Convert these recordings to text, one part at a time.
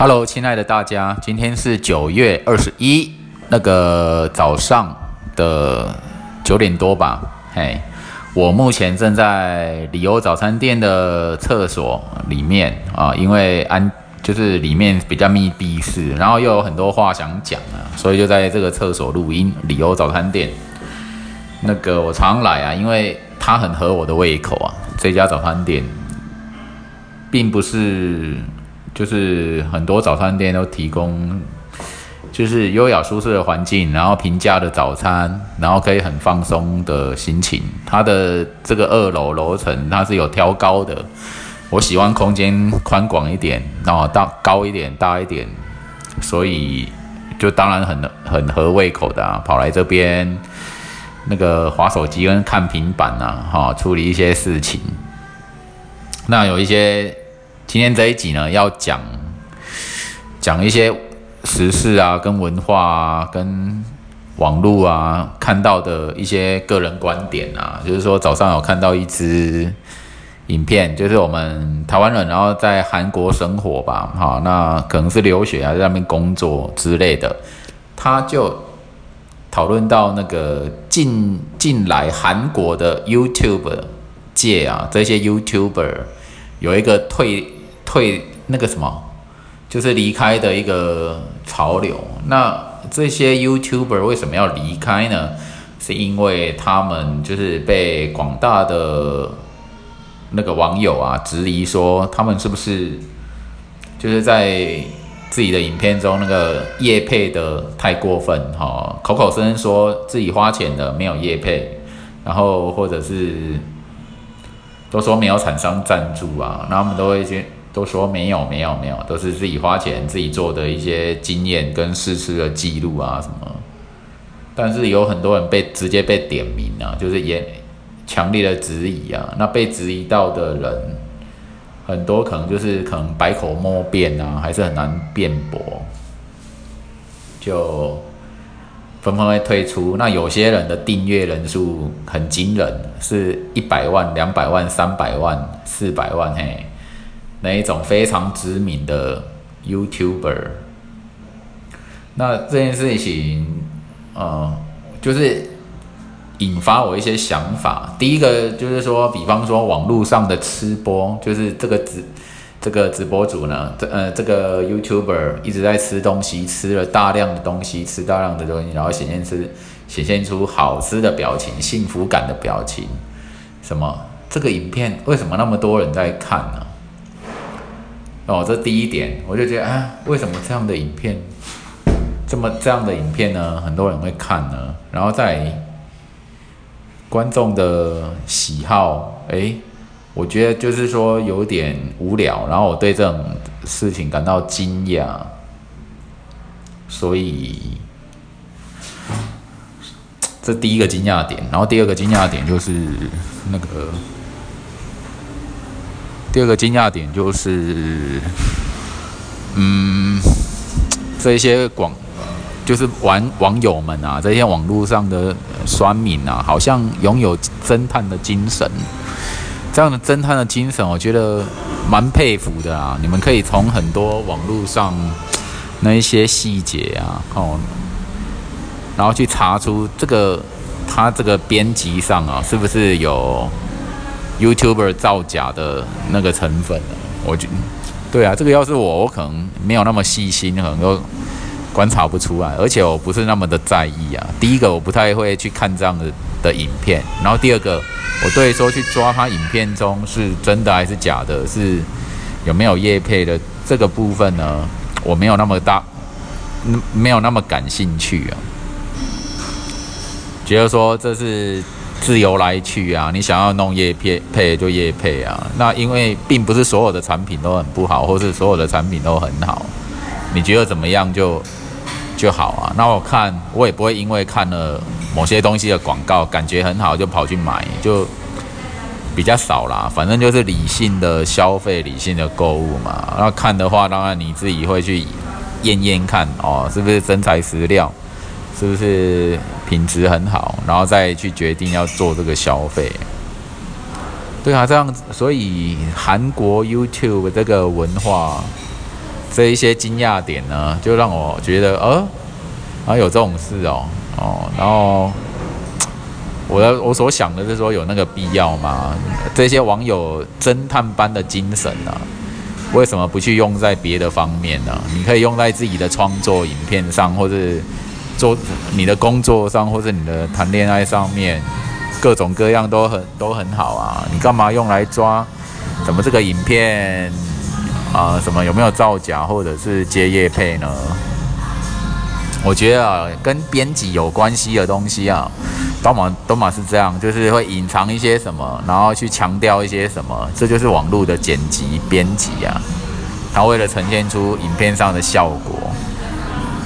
Hello，亲爱的大家，今天是九月二十一，那个早上的九点多吧。嘿，我目前正在里欧早餐店的厕所里面啊，因为安就是里面比较密闭式，然后又有很多话想讲啊，所以就在这个厕所录音。里欧早餐店，那个我常来啊，因为它很合我的胃口啊。这家早餐店并不是。就是很多早餐店都提供，就是优雅舒适的环境，然后平价的早餐，然后可以很放松的心情。它的这个二楼楼层它是有挑高的，我喜欢空间宽广一点，然后大高一点大一点，所以就当然很很合胃口的啊，跑来这边那个划手机跟看平板啊，哈，处理一些事情。那有一些。今天这一集呢，要讲讲一些时事啊，跟文化啊，跟网络啊，看到的一些个人观点啊。就是说，早上有看到一支影片，就是我们台湾人，然后在韩国生活吧，哈，那可能是留学啊，在那边工作之类的。他就讨论到那个近近来韩国的 YouTube 界啊，这些 YouTuber 有一个退。退那个什么，就是离开的一个潮流。那这些 YouTuber 为什么要离开呢？是因为他们就是被广大的那个网友啊质疑说，他们是不是就是在自己的影片中那个叶配的太过分哈？口口声声说自己花钱的没有叶配，然后或者是都说没有厂商赞助啊，那他们都会去。都说没有没有没有，都是自己花钱自己做的一些经验跟试吃的记录啊什么。但是有很多人被直接被点名啊，就是也强烈的质疑啊。那被质疑到的人，很多可能就是可能百口莫辩啊，还是很难辩驳，就纷纷会退出。那有些人的订阅人数很惊人，是一百万、两百万、三百万、四百万嘿。那一种非常知名的 YouTuber，那这件事情，呃，就是引发我一些想法。第一个就是说，比方说网络上的吃播，就是这个直这个直播主呢，这呃这个 YouTuber 一直在吃东西，吃了大量的东西，吃大量的东西，然后显现出显现出好吃的表情、幸福感的表情。什么？这个影片为什么那么多人在看呢？哦，这第一点，我就觉得啊，为什么这样的影片，这么这样的影片呢？很多人会看呢。然后在观众的喜好，哎，我觉得就是说有点无聊。然后我对这种事情感到惊讶，所以这第一个惊讶点。然后第二个惊讶点就是那个。第二个惊讶点就是，嗯，这些广就是网网友们啊，这些网络上的酸民啊，好像拥有侦探的精神。这样的侦探的精神，我觉得蛮佩服的啊。你们可以从很多网络上那一些细节啊，哦，然后去查出这个他这个编辑上啊，是不是有。YouTuber 造假的那个成分我觉，对啊，这个要是我，我可能没有那么细心，可能都观察不出来，而且我不是那么的在意啊。第一个，我不太会去看这样的的影片，然后第二个，我对说去抓他影片中是真的还是假的，是有没有叶配的这个部分呢，我没有那么大，没有那么感兴趣啊，觉得说这是。自由来去啊，你想要弄叶配配就叶配啊。那因为并不是所有的产品都很不好，或是所有的产品都很好，你觉得怎么样就就好啊。那我看我也不会因为看了某些东西的广告感觉很好就跑去买，就比较少啦。反正就是理性的消费，理性的购物嘛。那看的话，当然你自己会去验验看哦，是不是真材实料。是不是品质很好，然后再去决定要做这个消费？对啊，这样子，所以韩国 YouTube 这个文化这一些惊讶点呢，就让我觉得，呃，啊有这种事哦，哦，然后我的我所想的是说，有那个必要吗？这些网友侦探般的精神呢，为什么不去用在别的方面呢？你可以用在自己的创作影片上，或者做你的工作上，或者你的谈恋爱上面，各种各样都很都很好啊。你干嘛用来抓？怎么这个影片？啊，什么有没有造假或者是接业配呢？我觉得啊，跟编辑有关系的东西啊，都嘛都嘛是这样，就是会隐藏一些什么，然后去强调一些什么，这就是网络的剪辑编辑啊。他为了呈现出影片上的效果，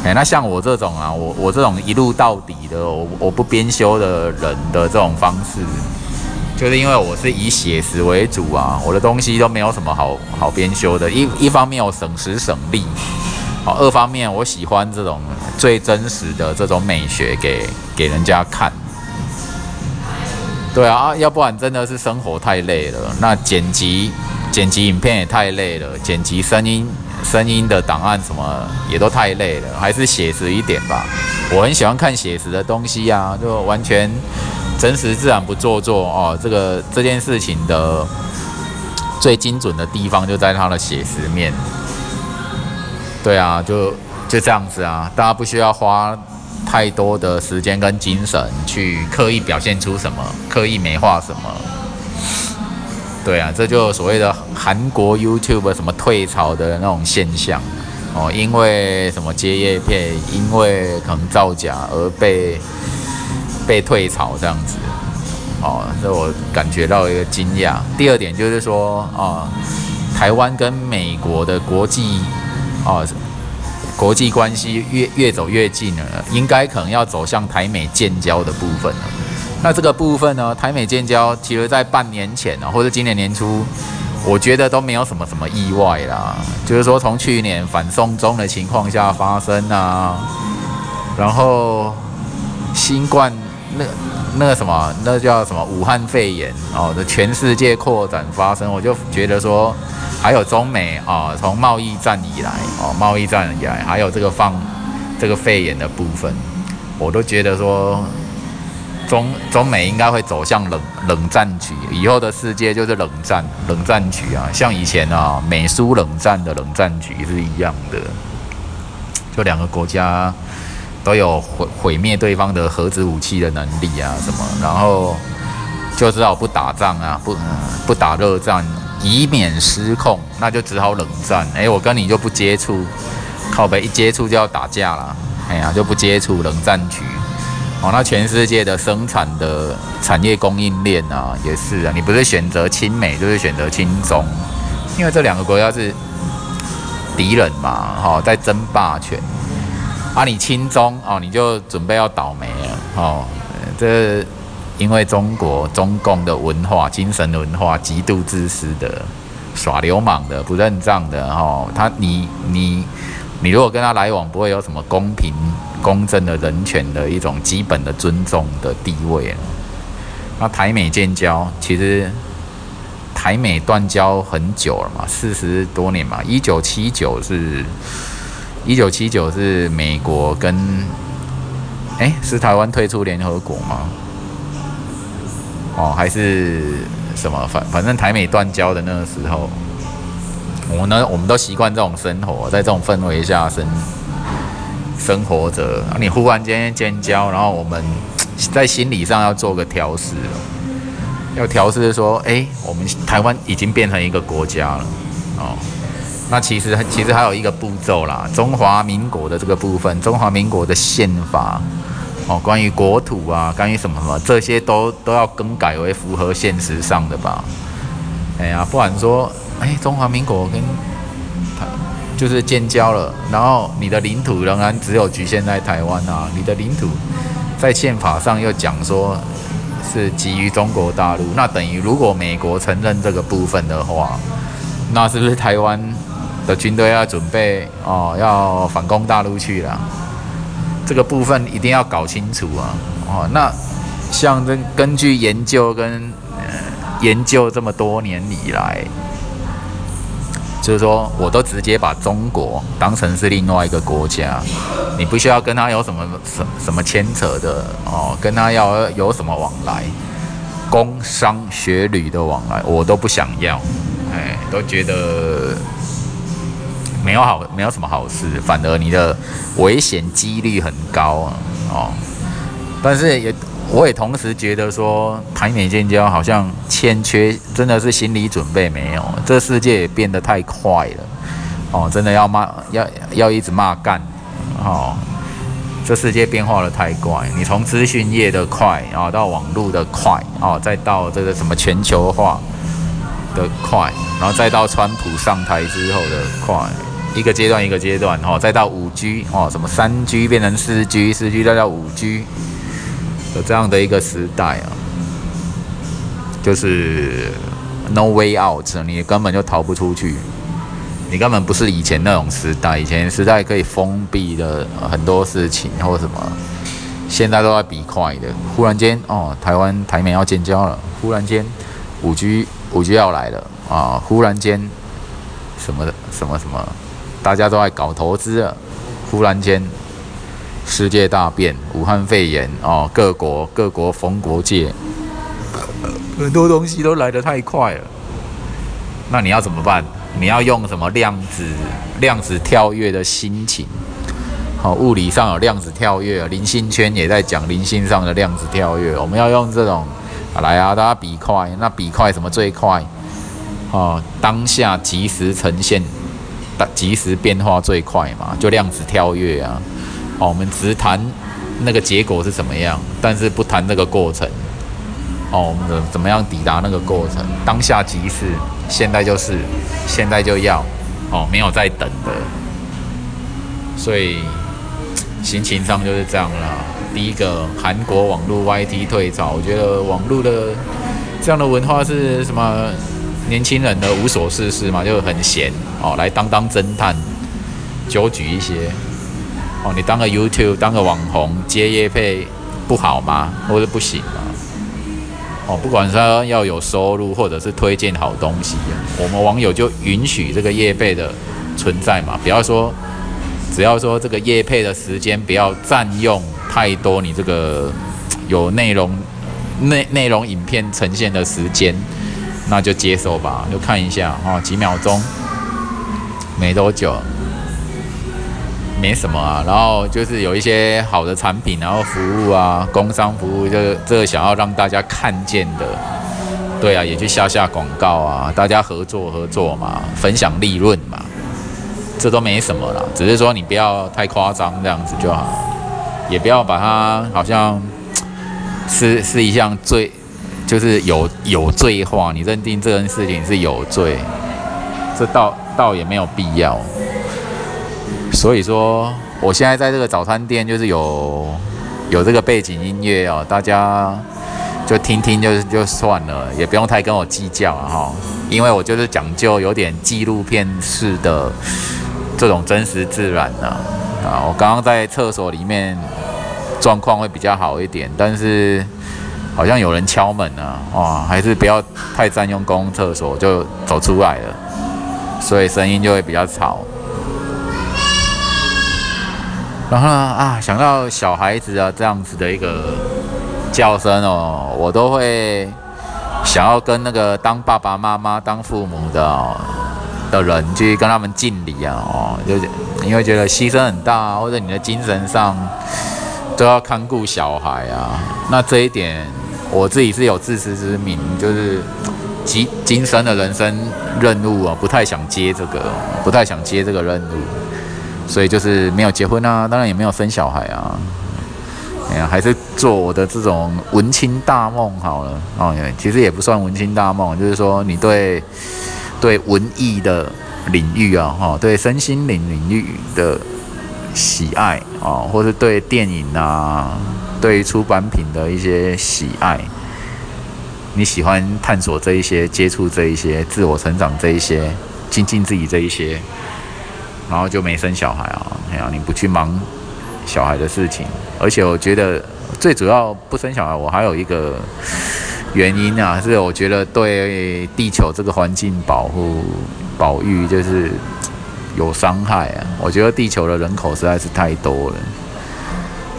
哎，那像我这种啊，我我这种一路到底的，我我不编修的人的这种方式。就是因为我是以写实为主啊，我的东西都没有什么好好编修的。一一方面我省时省力，好，二方面我喜欢这种最真实的这种美学给给人家看。对啊，要不然真的是生活太累了。那剪辑剪辑影片也太累了，剪辑声音声音的档案什么也都太累了，还是写实一点吧。我很喜欢看写实的东西啊，就完全。真实自然不做作哦，这个这件事情的最精准的地方就在它的写实面。对啊，就就这样子啊，大家不需要花太多的时间跟精神去刻意表现出什么，刻意美化什么。对啊，这就所谓的韩国 YouTube 什么退潮的那种现象哦，因为什么接叶片，因为可能造假而被。被退潮这样子，哦，这我感觉到一个惊讶。第二点就是说，啊，台湾跟美国的国际，啊，国际关系越越走越近了，应该可能要走向台美建交的部分了。那这个部分呢，台美建交，其实在半年前呢，或者今年年初，我觉得都没有什么什么意外啦。就是说，从去年反送中的情况下发生啊，然后新冠。那那个什么，那叫什么武汉肺炎哦的全世界扩展发生，我就觉得说，还有中美啊，从贸易战以来哦，贸易战以来，还有这个放这个肺炎的部分，我都觉得说，中中美应该会走向冷冷战局，以后的世界就是冷战冷战局啊，像以前啊美苏冷战的冷战局是一样的，就两个国家。都有毁毁灭对方的核子武器的能力啊，什么，然后就只好不打仗啊，不不打热战，以免失控，那就只好冷战。哎，我跟你就不接触，靠北一接触就要打架了，哎呀，就不接触，冷战局。哦，那全世界的生产的产业供应链啊，也是啊，你不是选择亲美，就是选择亲中，因为这两个国家是敌人嘛，哈，在争霸权。啊，你亲中哦，你就准备要倒霉了哦。这因为中国中共的文化、精神文化极度自私的、耍流氓的、不认账的哦。他你你你如果跟他来往，不会有什么公平公正的人权的一种基本的尊重的地位。那台美建交，其实台美断交很久了嘛，四十多年嘛，一九七九是。一九七九是美国跟，哎，是台湾退出联合国吗？哦，还是什么？反反正台美断交的那个时候，我呢，我们都习惯这种生活，在这种氛围下生生活着。你忽然间尖叫，然后我们在心理上要做个调试，要调试说，哎，我们台湾已经变成一个国家了，哦。那其实其实还有一个步骤啦，中华民国的这个部分，中华民国的宪法哦，关于国土啊，关于什么什么这些都都要更改为符合现实上的吧？哎呀，不然说，哎，中华民国跟台就是建交了，然后你的领土仍然只有局限在台湾啊，你的领土在宪法上又讲说是基于中国大陆，那等于如果美国承认这个部分的话，那是不是台湾？的军队要准备哦，要反攻大陆去了。这个部分一定要搞清楚啊！哦，那像这根据研究跟呃研究这么多年以来，就是说，我都直接把中国当成是另外一个国家，你不需要跟他有什么什什么牵扯的哦，跟他要有什么往来，工商学旅的往来，我都不想要，哎，都觉得没有好，没有什么好事，反而你的危险几率很高啊，哦，但是也。我也同时觉得说，台美建交好像欠缺，真的是心理准备没有。这世界也变得太快了，哦，真的要骂，要要一直骂干，哦，这世界变化的太快。你从资讯业的快，然后到网络的快，哦，再到这个什么全球化的快，然后再到川普上台之后的快，一个阶段一个阶段，哦，再到五 G，哦，什么三 G 变成四 G，四 G 再到五 G。有这样的一个时代啊，就是 no way out，你根本就逃不出去，你根本不是以前那种时代，以前时代可以封闭的很多事情或什么，现在都在比快的。忽然间哦，台湾台美要建交了，忽然间五 G 五 G 要来了啊，忽然间什么的什么什么，大家都在搞投资了，忽然间。世界大变，武汉肺炎哦，各国各国封国界，很多东西都来得太快了。那你要怎么办？你要用什么量子量子跳跃的心情？好，物理上有量子跳跃，灵性圈也在讲灵性上的量子跳跃。我们要用这种来啊，大家比快，那比快什么最快？哦，当下即时呈现，即时变化最快嘛，就量子跳跃啊。哦，我们只谈那个结果是怎么样，但是不谈那个过程。哦，我们怎怎么样抵达那个过程？当下即是，现在就是，现在就要。哦，没有在等的。所以心情上就是这样啦。第一个，韩国网络 YT 退潮，我觉得网络的这样的文化是什么？年轻人的无所事事嘛，就很闲哦，来当当侦探，纠举一些。哦，你当个 YouTube 当个网红接业配不好吗？或者不行吗？哦，不管说要有收入，或者是推荐好东西，我们网友就允许这个业配的存在嘛。不要说，只要说这个业配的时间不要占用太多，你这个有内容内内容影片呈现的时间，那就接受吧，就看一下哦，几秒钟，没多久。没什么啊，然后就是有一些好的产品，然后服务啊，工商服务，这这个想要让大家看见的，对啊，也去下下广告啊，大家合作合作嘛，分享利润嘛，这都没什么了，只是说你不要太夸张这样子就好，也不要把它好像是 是一项罪，就是有有罪化，你认定这件事情是有罪，这倒倒也没有必要。所以说，我现在在这个早餐店，就是有有这个背景音乐哦，大家就听听就就算了，也不用太跟我计较啊哈，因为我就是讲究有点纪录片式的这种真实自然呐啊，我刚刚在厕所里面状况会比较好一点，但是好像有人敲门啊，哇，还是不要太占用公共厕所，就走出来了，所以声音就会比较吵。然后呢啊，想到小孩子啊这样子的一个叫声哦，我都会想要跟那个当爸爸妈妈、当父母的的人去跟他们敬礼啊哦，就是因为觉得牺牲很大，或者你的精神上都要看顾小孩啊。那这一点我自己是有自知之明，就是精精神的人生任务啊，不太想接这个，不太想接这个任务。所以就是没有结婚啊，当然也没有生小孩啊，哎呀，还是做我的这种文青大梦好了哦。其实也不算文青大梦，就是说你对对文艺的领域啊，哈，对身心灵领域的喜爱啊，或是对电影啊，对出版品的一些喜爱，你喜欢探索这一些，接触这一些，自我成长这一些，精进自己这一些。然后就没生小孩啊！哎呀，你不去忙小孩的事情，而且我觉得最主要不生小孩，我还有一个原因啊，是我觉得对地球这个环境保护保育就是有伤害啊。我觉得地球的人口实在是太多了，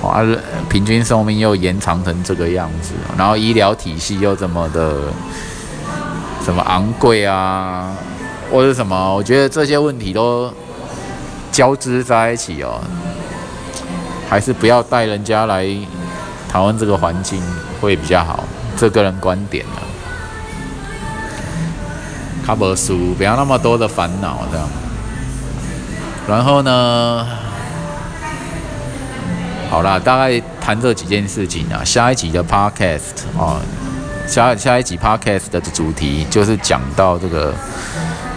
哇，平均寿命又延长成这个样子，然后医疗体系又这么的什么昂贵啊，或者什么，我觉得这些问题都交织在一起哦，还是不要带人家来讨论这个环境会比较好，这个人观点啊。卡本书，不要那么多的烦恼，这样。然后呢，好啦，大概谈这几件事情啊。下一集的 podcast 啊，下下一集 podcast 的主题就是讲到这个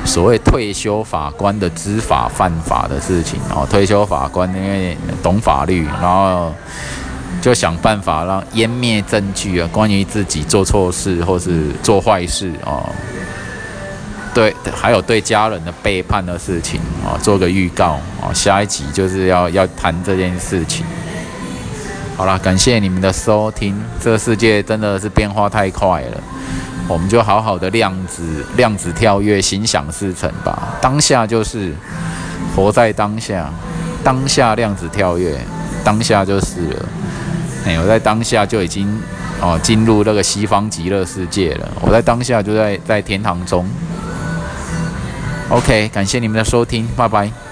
所谓退休法官的知法犯法的事情哦。退休法官因为懂法律，然后就想办法让湮灭证据啊，关于自己做错事或是做坏事啊。对，还有对家人的背叛的事情啊，做个预告啊，下一集就是要要谈这件事情。好了，感谢你们的收听。这个世界真的是变化太快了，我们就好好的量子量子跳跃，心想事成吧。当下就是活在当下，当下量子跳跃，当下就是了。哎，我在当下就已经哦进入那个西方极乐世界了。我在当下就在在天堂中。OK，感谢你们的收听，拜拜。